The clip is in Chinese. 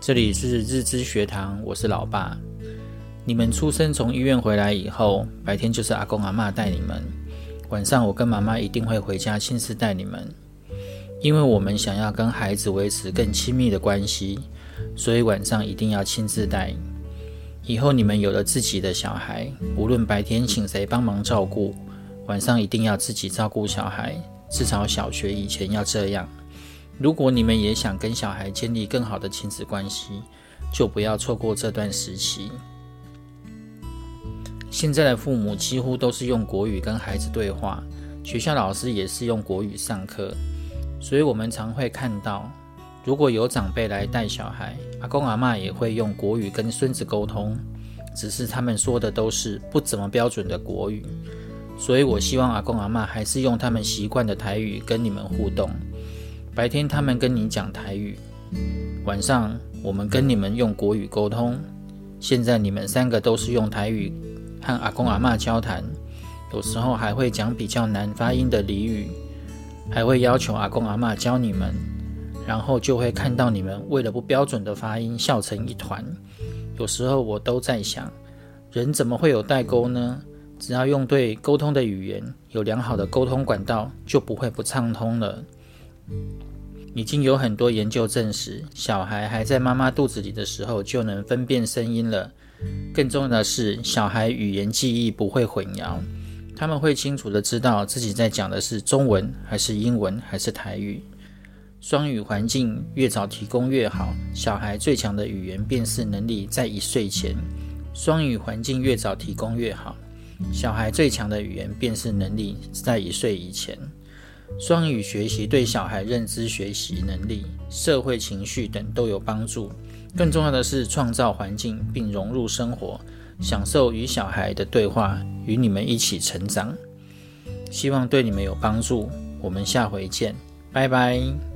这里是日知学堂，我是老爸。你们出生从医院回来以后，白天就是阿公阿嬷带你们，晚上我跟妈妈一定会回家亲自带你们，因为我们想要跟孩子维持更亲密的关系，所以晚上一定要亲自带。以后你们有了自己的小孩，无论白天请谁帮忙照顾，晚上一定要自己照顾小孩，至少小学以前要这样。如果你们也想跟小孩建立更好的亲子关系，就不要错过这段时期。现在的父母几乎都是用国语跟孩子对话，学校老师也是用国语上课，所以我们常会看到，如果有长辈来带小孩，阿公阿嬷也会用国语跟孙子沟通，只是他们说的都是不怎么标准的国语，所以我希望阿公阿嬷还是用他们习惯的台语跟你们互动。白天他们跟你讲台语，晚上我们跟你们用国语沟通。现在你们三个都是用台语和阿公阿嬷交谈，有时候还会讲比较难发音的俚语，还会要求阿公阿嬷教你们，然后就会看到你们为了不标准的发音笑成一团。有时候我都在想，人怎么会有代沟呢？只要用对沟通的语言，有良好的沟通管道，就不会不畅通了。已经有很多研究证实，小孩还在妈妈肚子里的时候就能分辨声音了。更重要的是，小孩语言记忆不会混淆，他们会清楚地知道自己在讲的是中文还是英文还是台语。双语环境越早提供越好。小孩最强的语言辨识能力在一岁前，双语环境越早提供越好。小孩最强的语言辨识能力在一岁以前。双语学习对小孩认知学习能力、社会情绪等都有帮助。更重要的是，创造环境并融入生活，享受与小孩的对话，与你们一起成长。希望对你们有帮助。我们下回见，拜拜。